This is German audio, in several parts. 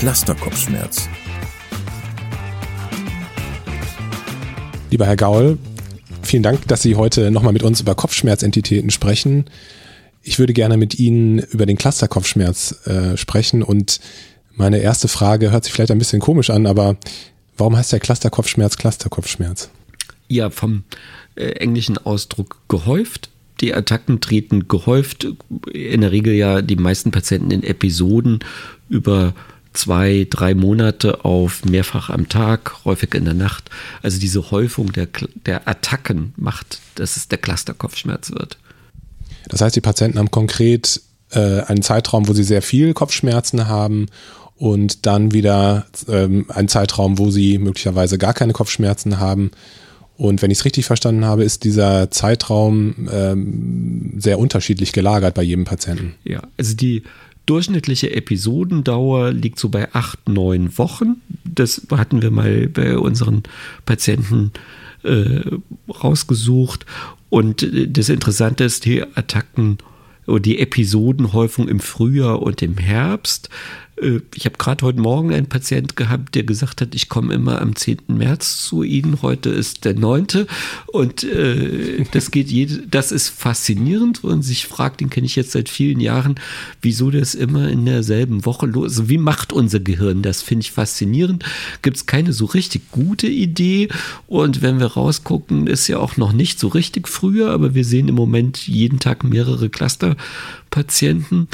Clusterkopfschmerz. Lieber Herr Gaul, vielen Dank, dass Sie heute nochmal mit uns über Kopfschmerzentitäten sprechen. Ich würde gerne mit Ihnen über den Clusterkopfschmerz äh, sprechen und meine erste Frage hört sich vielleicht ein bisschen komisch an, aber warum heißt der Clusterkopfschmerz Clusterkopfschmerz? Ja, vom äh, englischen Ausdruck gehäuft die Attacken treten gehäuft, in der Regel ja die meisten Patienten in Episoden über zwei, drei Monate auf mehrfach am Tag, häufig in der Nacht. Also diese Häufung der, der Attacken macht, dass es der Clusterkopfschmerz wird. Das heißt, die Patienten haben konkret äh, einen Zeitraum, wo sie sehr viel Kopfschmerzen haben und dann wieder ähm, einen Zeitraum, wo sie möglicherweise gar keine Kopfschmerzen haben und wenn ich es richtig verstanden habe, ist dieser Zeitraum ähm, sehr unterschiedlich gelagert bei jedem Patienten. Ja, also die durchschnittliche Episodendauer liegt so bei acht, neun Wochen. Das hatten wir mal bei unseren Patienten äh, rausgesucht. Und äh, das Interessante ist, die Attacken die Episodenhäufung im Frühjahr und im Herbst ich habe gerade heute Morgen einen Patient gehabt, der gesagt hat, ich komme immer am 10. März zu Ihnen. Heute ist der 9. Und äh, das geht jede, das ist faszinierend und sich fragt, den kenne ich jetzt seit vielen Jahren, wieso das immer in derselben Woche los ist. Also wie macht unser Gehirn das? Finde ich faszinierend. Gibt es keine so richtig gute Idee. Und wenn wir rausgucken, ist ja auch noch nicht so richtig früher, aber wir sehen im Moment jeden Tag mehrere Clusterpatienten.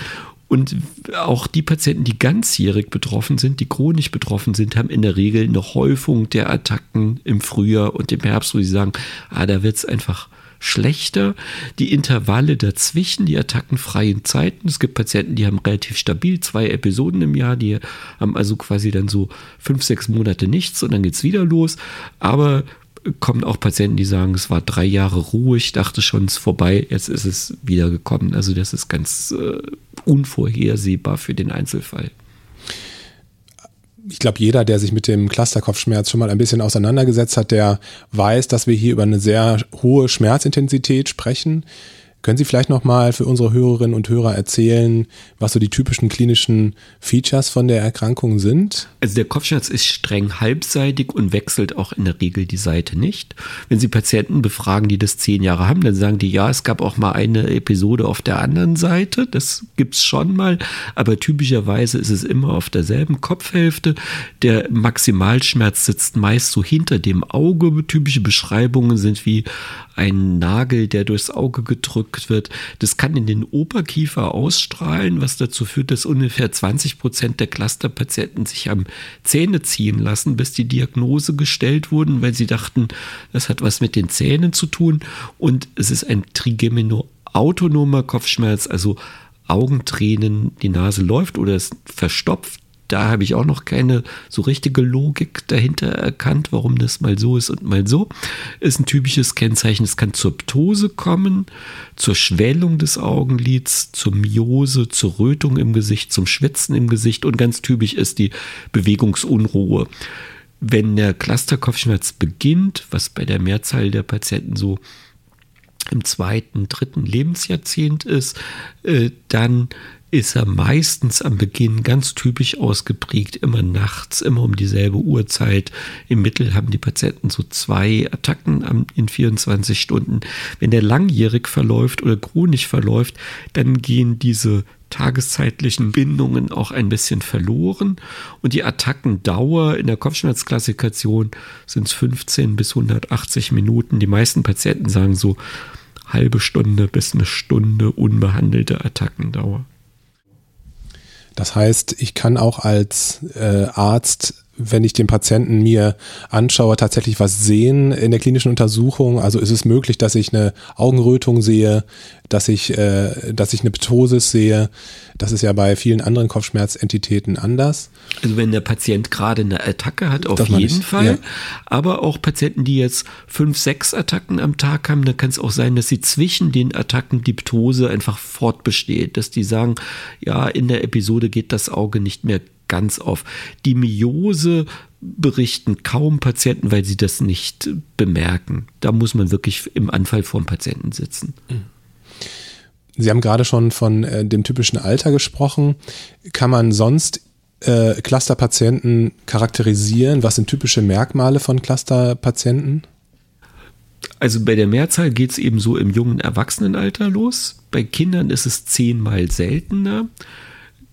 Und auch die Patienten, die ganzjährig betroffen sind, die chronisch betroffen sind, haben in der Regel eine Häufung der Attacken im Frühjahr und im Herbst, wo sie sagen, ah, da wird es einfach schlechter. Die Intervalle dazwischen, die attackenfreien Zeiten. Es gibt Patienten, die haben relativ stabil zwei Episoden im Jahr, die haben also quasi dann so fünf, sechs Monate nichts und dann geht es wieder los. Aber kommen auch Patienten, die sagen, es war drei Jahre ruhig, dachte schon, es ist vorbei, jetzt ist es wieder. Also das ist ganz äh, unvorhersehbar für den Einzelfall. Ich glaube, jeder, der sich mit dem Clusterkopfschmerz schon mal ein bisschen auseinandergesetzt hat, der weiß, dass wir hier über eine sehr hohe Schmerzintensität sprechen. Können Sie vielleicht nochmal für unsere Hörerinnen und Hörer erzählen, was so die typischen klinischen Features von der Erkrankung sind? Also der Kopfschmerz ist streng halbseitig und wechselt auch in der Regel die Seite nicht. Wenn Sie Patienten befragen, die das zehn Jahre haben, dann sagen die, ja, es gab auch mal eine Episode auf der anderen Seite. Das gibt's schon mal, aber typischerweise ist es immer auf derselben Kopfhälfte. Der Maximalschmerz sitzt meist so hinter dem Auge. Typische Beschreibungen sind wie ein Nagel, der durchs Auge gedrückt wird. Das kann in den Oberkiefer ausstrahlen, was dazu führt, dass ungefähr 20 Prozent der Clusterpatienten sich am Zähne ziehen lassen, bis die Diagnose gestellt wurden, weil sie dachten, das hat was mit den Zähnen zu tun. Und es ist ein Trigemino-autonomer Kopfschmerz, also Augentränen, die Nase läuft oder es verstopft da habe ich auch noch keine so richtige Logik dahinter erkannt, warum das mal so ist und mal so. Ist ein typisches Kennzeichen. Es kann zur Ptose kommen, zur Schwellung des Augenlids, zur Myose, zur Rötung im Gesicht, zum Schwitzen im Gesicht und ganz typisch ist die Bewegungsunruhe. Wenn der Clusterkopfschmerz beginnt, was bei der Mehrzahl der Patienten so im zweiten, dritten Lebensjahrzehnt ist, äh, dann ist er meistens am Beginn ganz typisch ausgeprägt, immer nachts, immer um dieselbe Uhrzeit. Im Mittel haben die Patienten so zwei Attacken in 24 Stunden. Wenn der langjährig verläuft oder chronisch verläuft, dann gehen diese tageszeitlichen Bindungen auch ein bisschen verloren und die Attackendauer in der Kopfschmerzklassifikation sind 15 bis 180 Minuten. Die meisten Patienten sagen so halbe Stunde bis eine Stunde unbehandelte Attackendauer. Das heißt, ich kann auch als äh, Arzt wenn ich den Patienten mir anschaue, tatsächlich was sehen in der klinischen Untersuchung? Also ist es möglich, dass ich eine Augenrötung sehe, dass ich, äh, dass ich eine Ptosis sehe? Das ist ja bei vielen anderen Kopfschmerzentitäten anders. Also wenn der Patient gerade eine Attacke hat, auf jeden ich, Fall. Ja. Aber auch Patienten, die jetzt fünf, sechs Attacken am Tag haben, da kann es auch sein, dass sie zwischen den Attacken die Ptose einfach fortbesteht, dass die sagen, ja, in der Episode geht das Auge nicht mehr ganz auf. Die Myose berichten kaum Patienten, weil sie das nicht bemerken. Da muss man wirklich im Anfall vorm Patienten sitzen. Sie haben gerade schon von äh, dem typischen Alter gesprochen. Kann man sonst äh, Clusterpatienten charakterisieren? Was sind typische Merkmale von Clusterpatienten? Also bei der Mehrzahl geht es eben so im jungen Erwachsenenalter los. Bei Kindern ist es zehnmal seltener.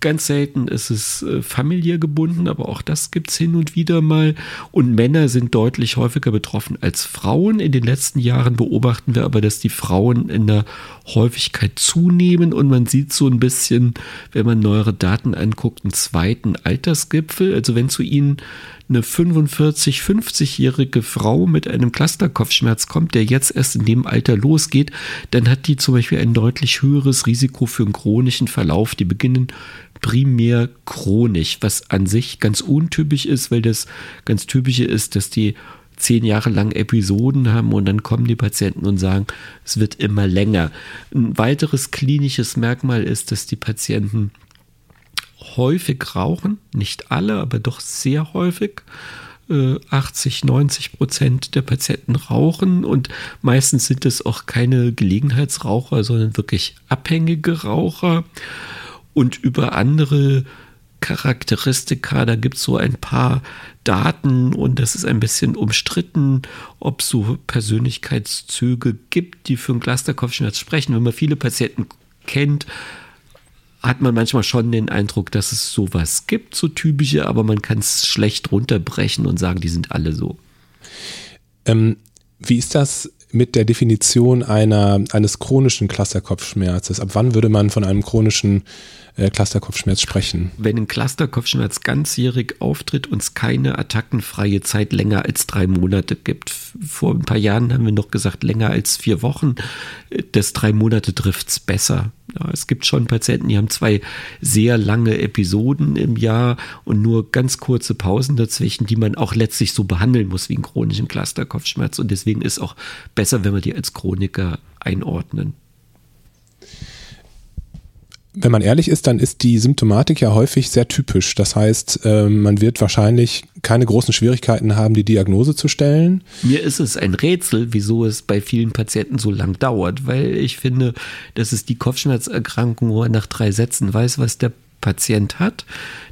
Ganz selten ist es äh, familiär gebunden, aber auch das gibt es hin und wieder mal. Und Männer sind deutlich häufiger betroffen als Frauen. In den letzten Jahren beobachten wir aber, dass die Frauen in der Häufigkeit zunehmen und man sieht so ein bisschen, wenn man neuere Daten anguckt, einen zweiten Altersgipfel. Also wenn zu ihnen eine 45, 50-jährige Frau mit einem Clusterkopfschmerz kommt, der jetzt erst in dem Alter losgeht, dann hat die zum Beispiel ein deutlich höheres Risiko für einen chronischen Verlauf. Die beginnen primär chronisch, was an sich ganz untypisch ist, weil das ganz typische ist, dass die zehn Jahre lang Episoden haben und dann kommen die Patienten und sagen, es wird immer länger. Ein weiteres klinisches Merkmal ist, dass die Patienten häufig rauchen, nicht alle, aber doch sehr häufig. 80, äh, 90 Prozent der Patienten rauchen und meistens sind es auch keine Gelegenheitsraucher, sondern wirklich abhängige Raucher. Und über andere Charakteristika, da gibt es so ein paar Daten und das ist ein bisschen umstritten, ob es so Persönlichkeitszüge gibt, die für einen Clusterkopfschmerz sprechen. Wenn man viele Patienten kennt, hat man manchmal schon den Eindruck, dass es sowas gibt, so typische, aber man kann es schlecht runterbrechen und sagen, die sind alle so. Ähm, wie ist das mit der Definition einer, eines chronischen Clusterkopfschmerzes? Ab wann würde man von einem chronischen äh, Clusterkopfschmerz sprechen? Wenn ein Clusterkopfschmerz ganzjährig auftritt und es keine attackenfreie Zeit länger als drei Monate gibt. Vor ein paar Jahren haben wir noch gesagt, länger als vier Wochen. Das drei Monate trifft es besser. Ja, es gibt schon Patienten, die haben zwei sehr lange Episoden im Jahr und nur ganz kurze Pausen dazwischen, die man auch letztlich so behandeln muss wie einen chronischen Clusterkopfschmerz. Und deswegen ist auch besser, wenn wir die als Chroniker einordnen wenn man ehrlich ist, dann ist die Symptomatik ja häufig sehr typisch. Das heißt, ähm, man wird wahrscheinlich keine großen Schwierigkeiten haben, die Diagnose zu stellen. Mir ist es ein Rätsel, wieso es bei vielen Patienten so lang dauert, weil ich finde, das ist die Kopfschmerzerkrankung, wo er nach drei Sätzen weiß, was der Patient hat.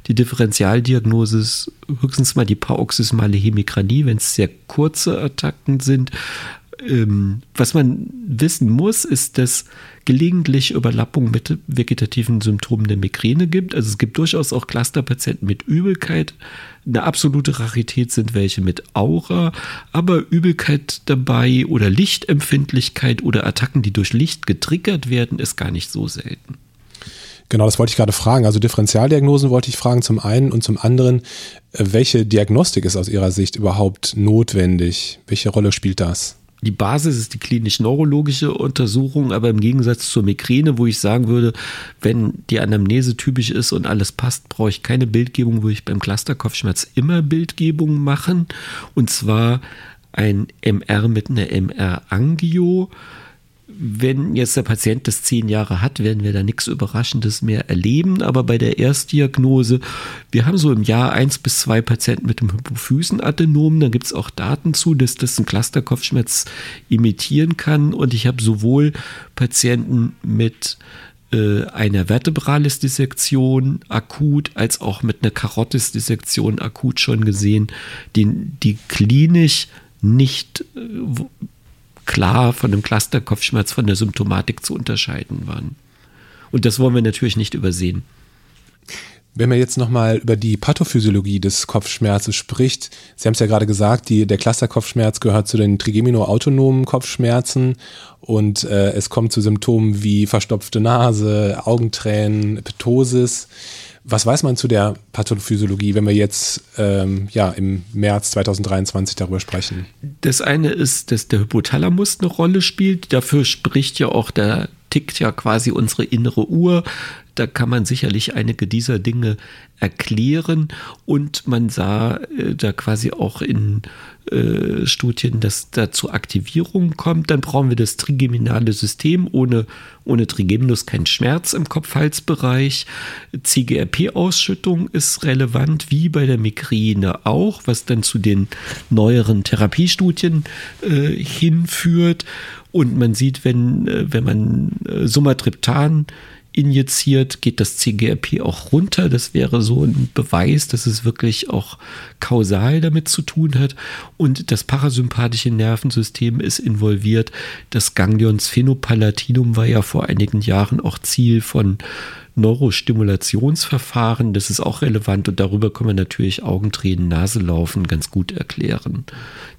Die Differentialdiagnose ist höchstens mal die paroxysmale Hemikranie, wenn es sehr kurze Attacken sind ähm, was man wissen muss, ist, dass gelegentlich Überlappung mit vegetativen Symptomen der Migräne gibt. Also es gibt durchaus auch Clusterpatienten mit Übelkeit. Eine absolute Rarität sind welche mit Aura, aber Übelkeit dabei oder Lichtempfindlichkeit oder Attacken, die durch Licht getriggert werden, ist gar nicht so selten. Genau, das wollte ich gerade fragen. Also Differentialdiagnosen wollte ich fragen zum einen und zum anderen, äh, welche Diagnostik ist aus Ihrer Sicht überhaupt notwendig? Welche Rolle spielt das? Die Basis ist die klinisch-neurologische Untersuchung, aber im Gegensatz zur Migräne, wo ich sagen würde, wenn die Anamnese typisch ist und alles passt, brauche ich keine Bildgebung, würde ich beim Clusterkopfschmerz immer Bildgebung machen. Und zwar ein MR mit einer MR-Angio wenn jetzt der Patient das zehn Jahre hat, werden wir da nichts Überraschendes mehr erleben. Aber bei der Erstdiagnose, wir haben so im Jahr eins bis zwei Patienten mit dem Hypophysenadenom. Da gibt es auch Daten zu, dass das einen Clusterkopfschmerz imitieren kann. Und ich habe sowohl Patienten mit äh, einer Vertebralis-Dissektion akut als auch mit einer Karotis-Dissektion akut schon gesehen, die, die klinisch nicht äh, klar von dem Clusterkopfschmerz von der Symptomatik zu unterscheiden waren. Und das wollen wir natürlich nicht übersehen. Wenn man jetzt nochmal über die Pathophysiologie des Kopfschmerzes spricht, Sie haben es ja gerade gesagt, die, der Clusterkopfschmerz gehört zu den trigeminoautonomen Kopfschmerzen und äh, es kommt zu Symptomen wie verstopfte Nase, Augentränen, Ptosis. Was weiß man zu der Pathophysiologie, wenn wir jetzt ähm, ja, im März 2023 darüber sprechen? Das eine ist, dass der Hypothalamus eine Rolle spielt. Dafür spricht ja auch der tickt ja quasi unsere innere Uhr. Da kann man sicherlich einige dieser Dinge erklären. Und man sah äh, da quasi auch in äh, Studien, dass da zu Aktivierungen kommt. Dann brauchen wir das trigeminale System. Ohne, ohne Trigeminus kein Schmerz im Kopf-Hals-Bereich. CGRP-Ausschüttung ist relevant, wie bei der Migräne auch, was dann zu den neueren Therapiestudien äh, hinführt. Und man sieht, wenn, äh, wenn man äh, Sumatriptan injiziert, geht das CGRP auch runter. Das wäre so ein Beweis, dass es wirklich auch kausal damit zu tun hat. Und das parasympathische Nervensystem ist involviert. Das Ganglion Sphenopalatinum war ja vor einigen Jahren auch Ziel von Neurostimulationsverfahren, das ist auch relevant und darüber kann man natürlich Augentränen, Naselaufen ganz gut erklären.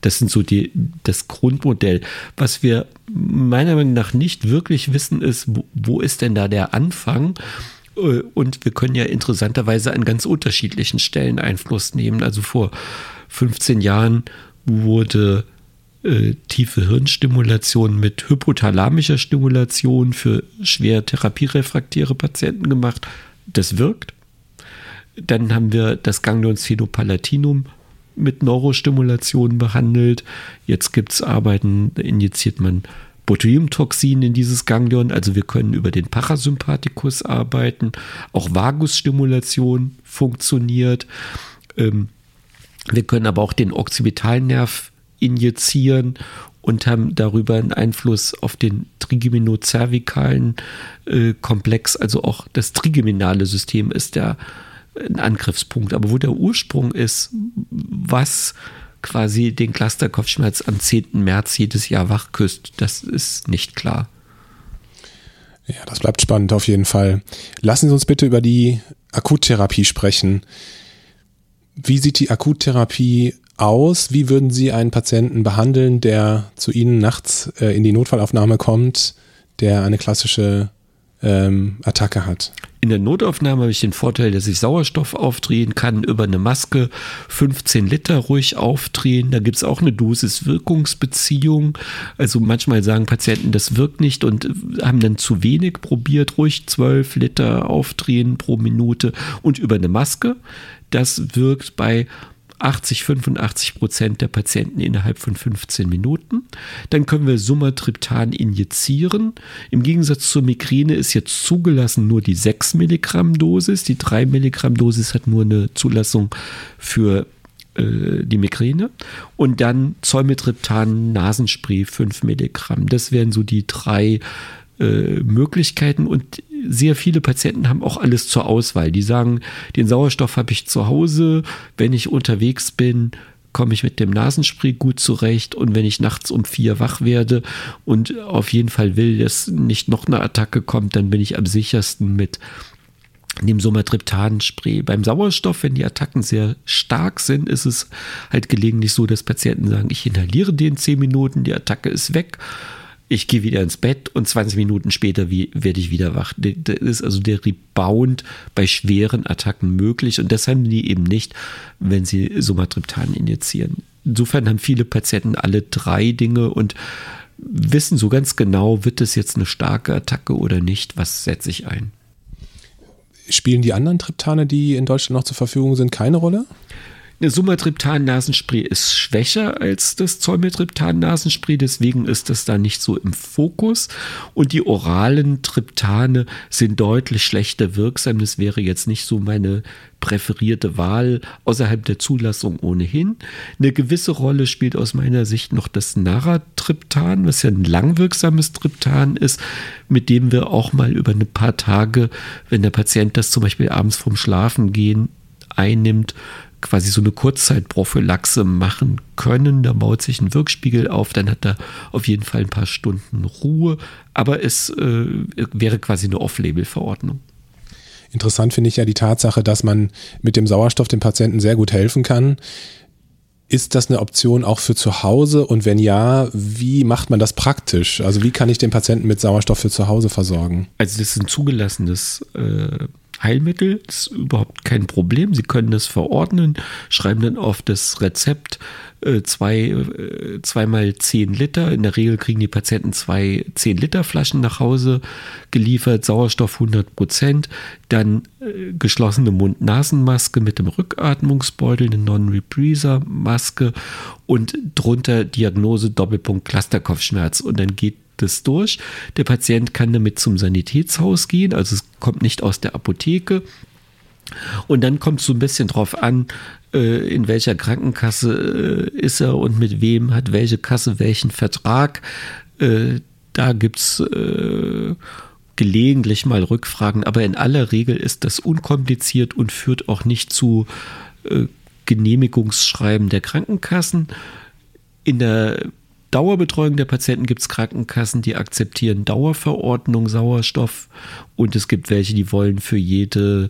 Das sind so die, das Grundmodell. Was wir meiner Meinung nach nicht wirklich wissen, ist, wo, wo ist denn da der Anfang? Äh, und wir können ja interessanterweise an ganz unterschiedlichen Stellen Einfluss nehmen. Also vor 15 Jahren wurde äh, tiefe Hirnstimulation mit hypothalamischer Stimulation für schwer therapierefraktäre Patienten gemacht. Das wirkt. Dann haben wir das Ganglion Sphenopalatinium mit Neurostimulation behandelt. Jetzt gibt es Arbeiten, injiziert man Botulinumtoxin in dieses Ganglion. Also wir können über den Parasympathikus arbeiten. Auch Vagusstimulation funktioniert. Ähm, wir können aber auch den Occipitalnerv injizieren und haben darüber einen Einfluss auf den trigeminozervikalen äh, Komplex. Also auch das trigeminale System ist der ein Angriffspunkt. Aber wo der Ursprung ist, was quasi den Clusterkopfschmerz am 10. März jedes Jahr wachküsst, das ist nicht klar. Ja, das bleibt spannend auf jeden Fall. Lassen Sie uns bitte über die Akuttherapie sprechen. Wie sieht die Akuttherapie aus? Wie würden Sie einen Patienten behandeln, der zu Ihnen nachts äh, in die Notfallaufnahme kommt, der eine klassische ähm, Attacke hat? In der Notaufnahme habe ich den Vorteil, dass ich Sauerstoff aufdrehen kann, über eine Maske 15 Liter ruhig aufdrehen. Da gibt es auch eine Dosis-Wirkungsbeziehung. Also manchmal sagen Patienten, das wirkt nicht und haben dann zu wenig probiert, ruhig 12 Liter aufdrehen pro Minute und über eine Maske. Das wirkt bei 80, 85 Prozent der Patienten innerhalb von 15 Minuten. Dann können wir Sumatriptan injizieren. Im Gegensatz zur Migräne ist jetzt zugelassen nur die 6 Milligramm Dosis. Die 3 Milligramm Dosis hat nur eine Zulassung für äh, die Migräne. Und dann Zolmetriptan Nasenspray 5 Milligramm. Das wären so die drei äh, Möglichkeiten und sehr viele Patienten haben auch alles zur Auswahl. Die sagen, den Sauerstoff habe ich zu Hause, wenn ich unterwegs bin, komme ich mit dem Nasenspray gut zurecht und wenn ich nachts um vier wach werde und auf jeden Fall will, dass nicht noch eine Attacke kommt, dann bin ich am sichersten mit dem Somatriptan-Spray. Beim Sauerstoff, wenn die Attacken sehr stark sind, ist es halt gelegentlich so, dass Patienten sagen, ich inhaliere den zehn Minuten, die Attacke ist weg ich gehe wieder ins Bett und 20 Minuten später wie, werde ich wieder wach. Das ist also der Rebound bei schweren Attacken möglich und das haben die eben nicht, wenn sie Somatriptan injizieren. Insofern haben viele Patienten alle drei Dinge und wissen so ganz genau, wird es jetzt eine starke Attacke oder nicht, was setze ich ein. Spielen die anderen Triptane, die in Deutschland noch zur Verfügung sind, keine Rolle? Eine Sumatriptan-Nasenspray ist schwächer als das Zolmetriptan-Nasenspray, deswegen ist das da nicht so im Fokus. Und die oralen Triptane sind deutlich schlechter wirksam. Das wäre jetzt nicht so meine präferierte Wahl außerhalb der Zulassung ohnehin. Eine gewisse Rolle spielt aus meiner Sicht noch das Naratriptan, was ja ein langwirksames Triptan ist, mit dem wir auch mal über ein paar Tage, wenn der Patient das zum Beispiel abends vorm Schlafengehen einnimmt, quasi so eine Kurzzeitprophylaxe machen können. Da baut sich ein Wirkspiegel auf, dann hat er auf jeden Fall ein paar Stunden Ruhe, aber es äh, wäre quasi eine Off-Label-Verordnung. Interessant finde ich ja die Tatsache, dass man mit dem Sauerstoff dem Patienten sehr gut helfen kann. Ist das eine Option auch für zu Hause? Und wenn ja, wie macht man das praktisch? Also wie kann ich den Patienten mit Sauerstoff für zu Hause versorgen? Also das ist ein zugelassenes äh, Heilmittel. Ist überhaupt kein Problem. Sie können das verordnen, schreiben dann auf das Rezept äh, zwei, äh, zweimal zehn Liter. In der Regel kriegen die Patienten zwei zehn Liter Flaschen nach Hause geliefert, Sauerstoff 100 Prozent, dann äh, geschlossene Mund-Nasen-Maske mit dem Rückatmungsbeutel, eine Non-Reprieser-Maske und drunter Diagnose Doppelpunkt Clusterkopfschmerz und dann geht das durch. Der Patient kann damit zum Sanitätshaus gehen, also es kommt nicht aus der Apotheke. Und dann kommt es so ein bisschen drauf an, äh, in welcher Krankenkasse äh, ist er und mit wem hat welche Kasse welchen Vertrag. Äh, da gibt es gelegentlich mal Rückfragen, aber in aller Regel ist das unkompliziert und führt auch nicht zu Genehmigungsschreiben der Krankenkassen. In der Dauerbetreuung der Patienten gibt es Krankenkassen, die akzeptieren Dauerverordnung Sauerstoff und es gibt welche, die wollen für jede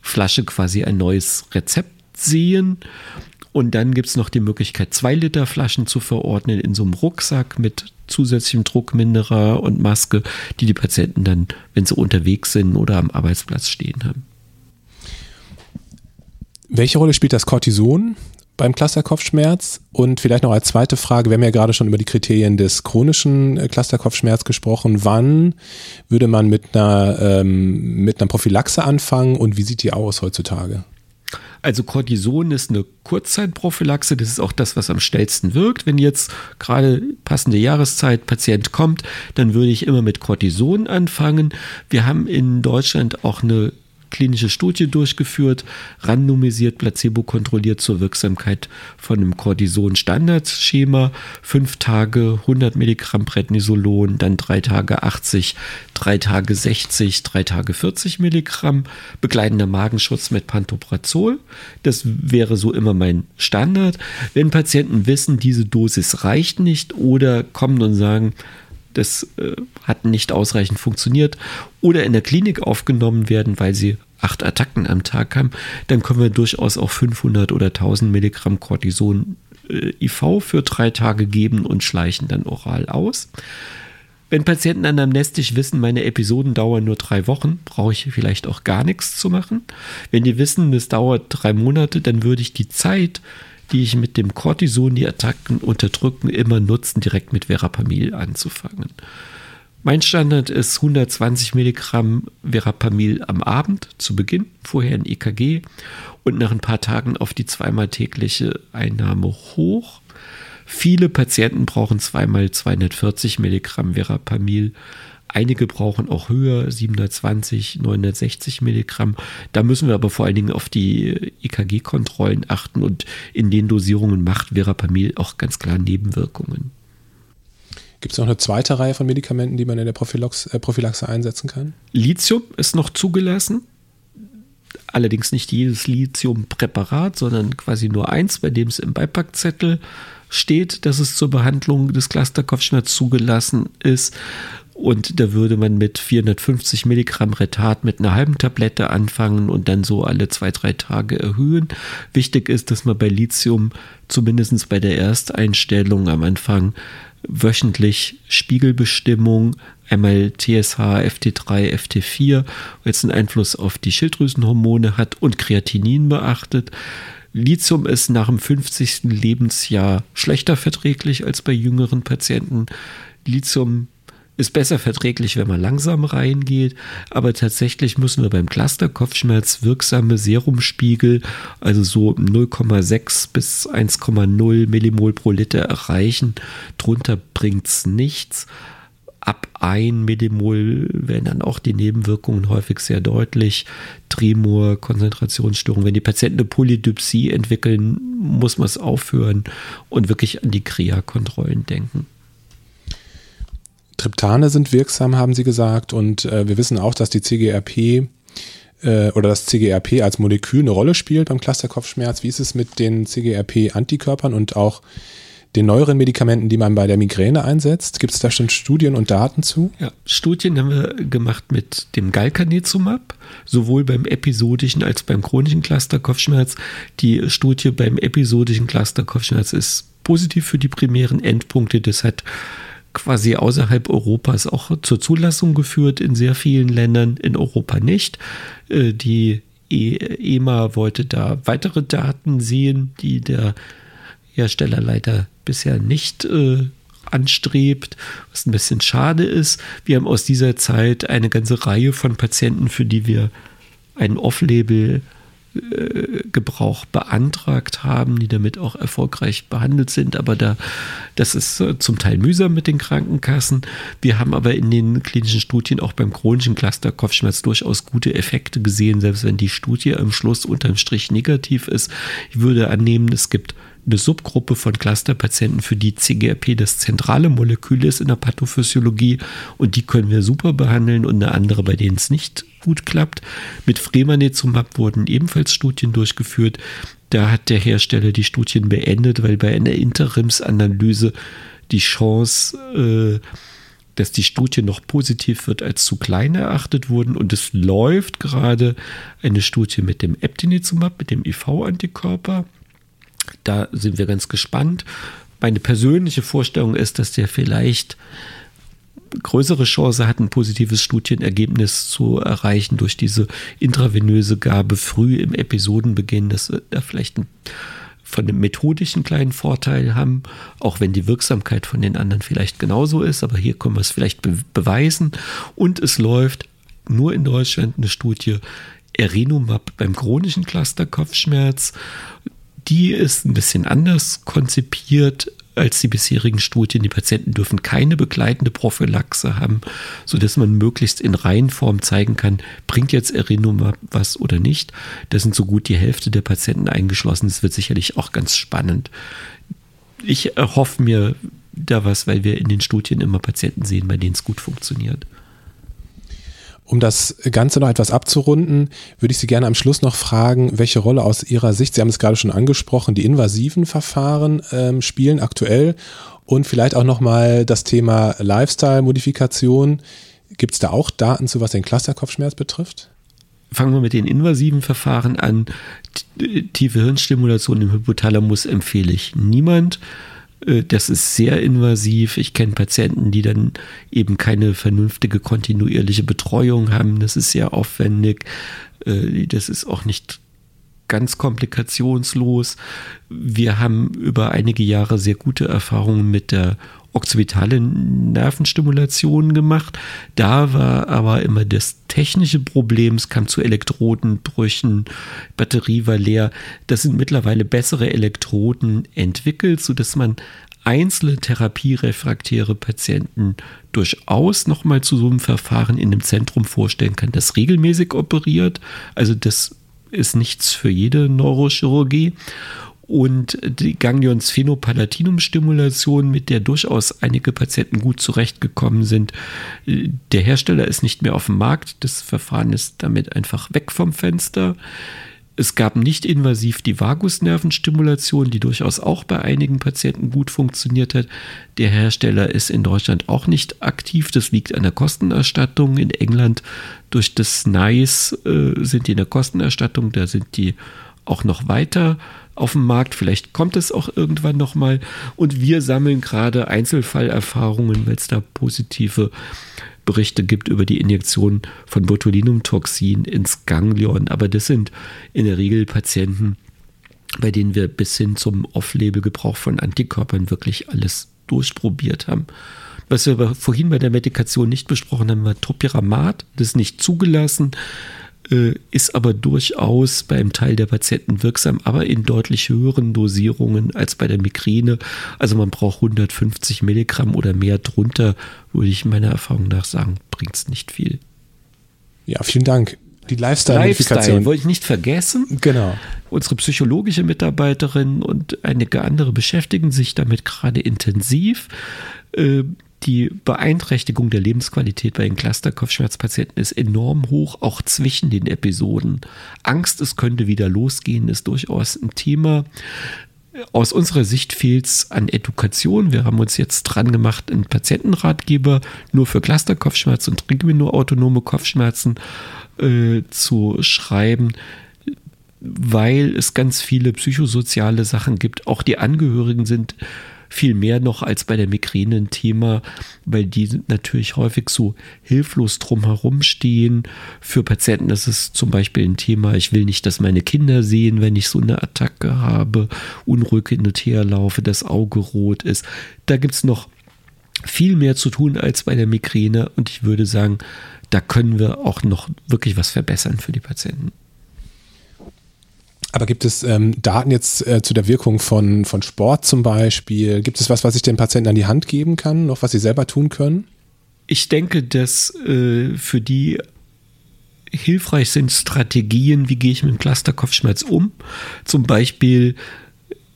Flasche quasi ein neues Rezept sehen. Und dann gibt es noch die Möglichkeit, zwei Liter Flaschen zu verordnen in so einem Rucksack mit zusätzlichem Druckminderer und Maske, die die Patienten dann, wenn sie unterwegs sind oder am Arbeitsplatz stehen haben. Welche Rolle spielt das Cortison beim Clusterkopfschmerz? Und vielleicht noch als zweite Frage, wir haben ja gerade schon über die Kriterien des chronischen äh, Clusterkopfschmerz gesprochen. Wann würde man mit einer, ähm, mit einer Prophylaxe anfangen und wie sieht die aus heutzutage? Also Cortison ist eine Kurzzeitprophylaxe, das ist auch das, was am schnellsten wirkt. Wenn jetzt gerade passende Jahreszeit Patient kommt, dann würde ich immer mit Cortison anfangen. Wir haben in Deutschland auch eine klinische Studie durchgeführt, randomisiert, placebo-kontrolliert zur Wirksamkeit von einem Cortison-Standardschema. Fünf Tage 100 Milligramm Prednisolon, dann drei Tage 80, drei Tage 60, drei Tage 40 Milligramm, begleitender Magenschutz mit Pantoprazol. Das wäre so immer mein Standard. Wenn Patienten wissen, diese Dosis reicht nicht oder kommen und sagen, das äh, hat nicht ausreichend funktioniert oder in der Klinik aufgenommen werden, weil sie acht Attacken am Tag haben, dann können wir durchaus auch 500 oder 1000 Milligramm Cortison äh, IV für drei Tage geben und schleichen dann oral aus. Wenn Patienten anamnestisch wissen, meine Episoden dauern nur drei Wochen, brauche ich vielleicht auch gar nichts zu machen. Wenn die wissen, es dauert drei Monate, dann würde ich die Zeit, die ich mit dem Cortison die Attacken unterdrücken, immer nutzen, direkt mit Verapamil anzufangen. Mein Standard ist 120 Milligramm Verapamil am Abend zu Beginn, vorher ein EKG und nach ein paar Tagen auf die zweimal tägliche Einnahme hoch. Viele Patienten brauchen zweimal 240 Milligramm Verapamil. Einige brauchen auch höher, 720, 960 Milligramm. Da müssen wir aber vor allen Dingen auf die EKG-Kontrollen achten und in den Dosierungen macht Verapamil auch ganz klar Nebenwirkungen. Gibt es noch eine zweite Reihe von Medikamenten, die man in der Prophylaxe, äh, Prophylaxe einsetzen kann? Lithium ist noch zugelassen. Allerdings nicht jedes Lithium-Präparat, sondern quasi nur eins, bei dem es im Beipackzettel steht, dass es zur Behandlung des Clusterkopfschmerz zugelassen ist. Und da würde man mit 450 Milligramm Retard mit einer halben Tablette anfangen und dann so alle zwei, drei Tage erhöhen. Wichtig ist, dass man bei Lithium zumindest bei der Ersteinstellung am Anfang wöchentlich Spiegelbestimmung, einmal TSH, FT3, FT4, jetzt einen Einfluss auf die Schilddrüsenhormone hat und Kreatinin beachtet. Lithium ist nach dem 50. Lebensjahr schlechter verträglich als bei jüngeren Patienten. Lithium ist besser verträglich, wenn man langsam reingeht, aber tatsächlich müssen wir beim Cluster-Kopfschmerz wirksame Serumspiegel, also so 0,6 bis 1,0 Millimol pro Liter erreichen. Drunter bringt es nichts. Ab 1 Millimol werden dann auch die Nebenwirkungen häufig sehr deutlich. Tremor, Konzentrationsstörung. Wenn die Patienten eine Polydipsie entwickeln, muss man es aufhören und wirklich an die Krea-Kontrollen denken. Triptane sind wirksam, haben sie gesagt. Und äh, wir wissen auch, dass die CGRP äh, oder das CGRP als Molekül eine Rolle spielt beim Clusterkopfschmerz. Wie ist es mit den CGRP-Antikörpern und auch den neueren Medikamenten, die man bei der Migräne einsetzt? Gibt es da schon Studien und Daten zu? Ja, Studien haben wir gemacht mit dem Galcanezumab, sowohl beim episodischen als beim chronischen Clusterkopfschmerz. Die Studie beim episodischen Clusterkopfschmerz ist positiv für die primären Endpunkte. Das hat quasi außerhalb Europas auch zur Zulassung geführt, in sehr vielen Ländern, in Europa nicht. Äh, die EMA wollte da weitere Daten sehen, die der Hersteller leider bisher nicht äh, anstrebt, was ein bisschen schade ist. Wir haben aus dieser Zeit eine ganze Reihe von Patienten, für die wir einen Off-Label äh, Gebrauch beantragt haben, die damit auch erfolgreich behandelt sind. Aber da, das ist äh, zum Teil mühsam mit den Krankenkassen. Wir haben aber in den klinischen Studien auch beim chronischen Cluster-Kopfschmerz durchaus gute Effekte gesehen, selbst wenn die Studie am Schluss unterm Strich negativ ist. Ich würde annehmen, es gibt eine Subgruppe von Clusterpatienten, für die CGRP das zentrale Molekül ist in der Pathophysiologie und die können wir super behandeln und eine andere, bei denen es nicht gut klappt. Mit Fremanezumab wurden ebenfalls Studien durchgeführt. Da hat der Hersteller die Studien beendet, weil bei einer Interimsanalyse die Chance, äh, dass die Studie noch positiv wird, als zu klein erachtet wurden. Und es läuft gerade eine Studie mit dem Eptinezumab, mit dem IV-Antikörper. Da sind wir ganz gespannt. Meine persönliche Vorstellung ist, dass der vielleicht größere Chance hat, ein positives Studienergebnis zu erreichen durch diese intravenöse Gabe früh im Episodenbeginn, dass wir da vielleicht ein, von dem methodischen kleinen Vorteil haben, auch wenn die Wirksamkeit von den anderen vielleicht genauso ist, aber hier können wir es vielleicht be beweisen. Und es läuft nur in Deutschland eine Studie Erinumab beim chronischen Clusterkopfschmerz. Die ist ein bisschen anders konzipiert als die bisherigen Studien. Die Patienten dürfen keine begleitende Prophylaxe haben, sodass man möglichst in Reihenform zeigen kann, bringt jetzt Erinumab was oder nicht. Da sind so gut die Hälfte der Patienten eingeschlossen. Das wird sicherlich auch ganz spannend. Ich erhoffe mir da was, weil wir in den Studien immer Patienten sehen, bei denen es gut funktioniert. Um das Ganze noch etwas abzurunden, würde ich Sie gerne am Schluss noch fragen, welche Rolle aus Ihrer Sicht, Sie haben es gerade schon angesprochen, die invasiven Verfahren ähm, spielen aktuell und vielleicht auch nochmal das Thema Lifestyle-Modifikation. Gibt es da auch Daten zu, was den Clusterkopfschmerz betrifft? Fangen wir mit den invasiven Verfahren an. Tiefe Hirnstimulation im Hypothalamus empfehle ich niemand. Äh, das ist sehr invasiv. Ich kenne Patienten, die dann eben keine vernünftige kontinuierliche Betreuung haben. Das ist sehr aufwendig. Äh, das ist auch nicht ganz komplikationslos. Wir haben über einige Jahre sehr gute Erfahrungen mit der occipitale Nervenstimulation gemacht. Da war aber immer das technische Problem, es kam zu Elektrodenbrüchen, Batterie war leer. Das sind mittlerweile bessere Elektroden entwickelt, sodass man einzelne therapierefraktäre Patienten durchaus nochmal zu so einem Verfahren in einem Zentrum vorstellen kann, das regelmäßig operiert. Also das ist nichts für jede Neurochirurgie und die Ganglion-Sphenopalatinum-Stimulation, mit der durchaus einige Patienten gut zurechtgekommen sind. Der Hersteller ist nicht mehr auf dem Markt, das Verfahren ist damit einfach weg vom Fenster. Es gab nicht invasiv die Vagusnervenstimulation, die durchaus auch bei einigen Patienten gut funktioniert hat. Der Hersteller ist in Deutschland auch nicht aktiv. Das liegt an der Kostenerstattung. In England durch das NICE äh, sind die in der Kostenerstattung. Da sind die auch noch weiter auf dem Markt. Vielleicht kommt es auch irgendwann nochmal. Und wir sammeln gerade Einzelfallerfahrungen, weil es da positive Berichte gibt über die Injektion von Botulinumtoxin ins Ganglion. Aber das sind in der Regel Patienten, bei denen wir bis hin zum Off-Label-Gebrauch von Antikörpern wirklich alles durchprobiert haben. Was wir vorhin bei der Medikation nicht besprochen haben, war Topiramat. Das ist nicht zugelassen. Äh, ist aber durchaus beim Teil der Patienten wirksam, aber in deutlich höheren Dosierungen als bei der Migräne. Also man braucht 150 Milligramm oder mehr drunter, würde ich meiner Erfahrung nach sagen, bringt es nicht viel. Ja, vielen Dank. Die Lifestyle-Modifikation. Lifestyle wollte ich nicht vergessen. Genau. Unsere psychologische Mitarbeiterin und einige andere beschäftigen sich damit gerade intensiv. Die Beeinträchtigung der Lebensqualität bei den Cluster-Kopfschmerzpatienten ist enorm hoch, auch zwischen den Episoden. Angst, es könnte wieder losgehen, ist durchaus ein Thema. Aus unserer Sicht fehlt es an Education. Wir haben uns jetzt dran gemacht, einen Patientenratgeber nur für Cluster-Kopfschmerzen und Trigomino-autonome Kopfschmerzen äh, zu schreiben weil es ganz viele psychosoziale Sachen gibt. Auch die Angehörigen sind viel mehr noch als bei der Migräne ein Thema, weil die natürlich häufig so hilflos drumherum stehen. Für Patienten ist es zum Beispiel ein Thema, ich will nicht, dass meine Kinder sehen, wenn ich so eine Attacke habe, unruhig hin und her laufe, das Auge rot ist. Da gibt es noch viel mehr zu tun als bei der Migräne und ich würde sagen, da können wir auch noch wirklich was verbessern für die Patienten. Aber gibt es ähm, Daten jetzt äh, zu der Wirkung von, von Sport zum Beispiel? Gibt es was, was ich den Patienten an die Hand geben kann, noch was sie selber tun können? Ich denke, dass äh, für die hilfreich sind Strategien, wie gehe ich mit dem Clusterkopfschmerz um. Zum Beispiel,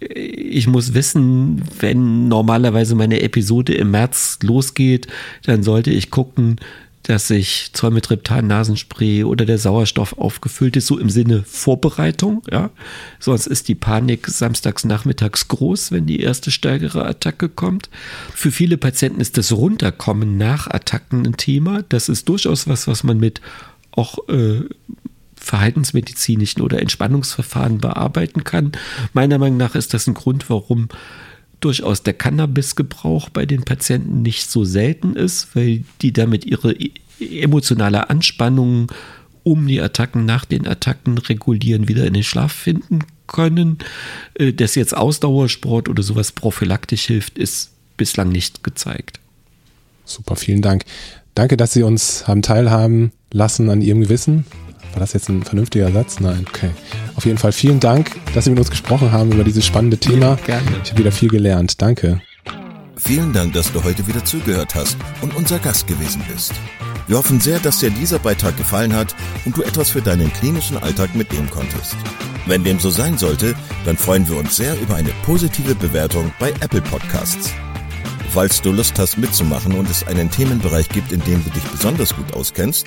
äh, ich muss wissen, wenn normalerweise meine Episode im März losgeht, dann sollte ich gucken, dass sich Zolmetriptan Nasenspray oder der Sauerstoff aufgefüllt ist, so im Sinne Vorbereitung, ja. Sonst ist die Panik samstags nachmittags groß, wenn die erste stärkere Attacke kommt. Für viele Patienten ist das Runterkommen nach Attacken ein Thema. Das ist durchaus was, was man mit auch äh, verhaltensmedizinischen oder Entspannungsverfahren bearbeiten kann. Meiner Meinung nach ist das ein Grund, warum durchaus der Cannabisgebrauch bei den Patienten nicht so selten ist, weil die damit ihre e-, emotionale Anspannung um die Attacken nach den Attacken regulieren, wieder in den Schlaf finden können. Äh, dass jetzt Ausdauersport oder sowas prophylaktisch hilft, ist bislang nicht gezeigt. Super, vielen Dank. Danke, dass Sie uns haben teilhaben lassen an Ihrem Gewissen. War das jetzt ein vernünftiger Satz? Nein, okay. Auf jeden Fall vielen Dank, dass Sie mit uns gesprochen haben über dieses spannende Thema. Ja, gerne. Ich habe wieder viel gelernt. Danke. Vielen Dank, dass du heute wieder zugehört hast und unser Gast gewesen bist. Wir hoffen sehr, dass dir dieser Beitrag gefallen hat und du etwas für deinen klinischen Alltag mitnehmen konntest. Wenn dem so sein sollte, dann freuen wir uns sehr über eine positive Bewertung bei Apple Podcasts. Falls du Lust hast mitzumachen und es einen Themenbereich gibt, in dem du dich besonders gut auskennst,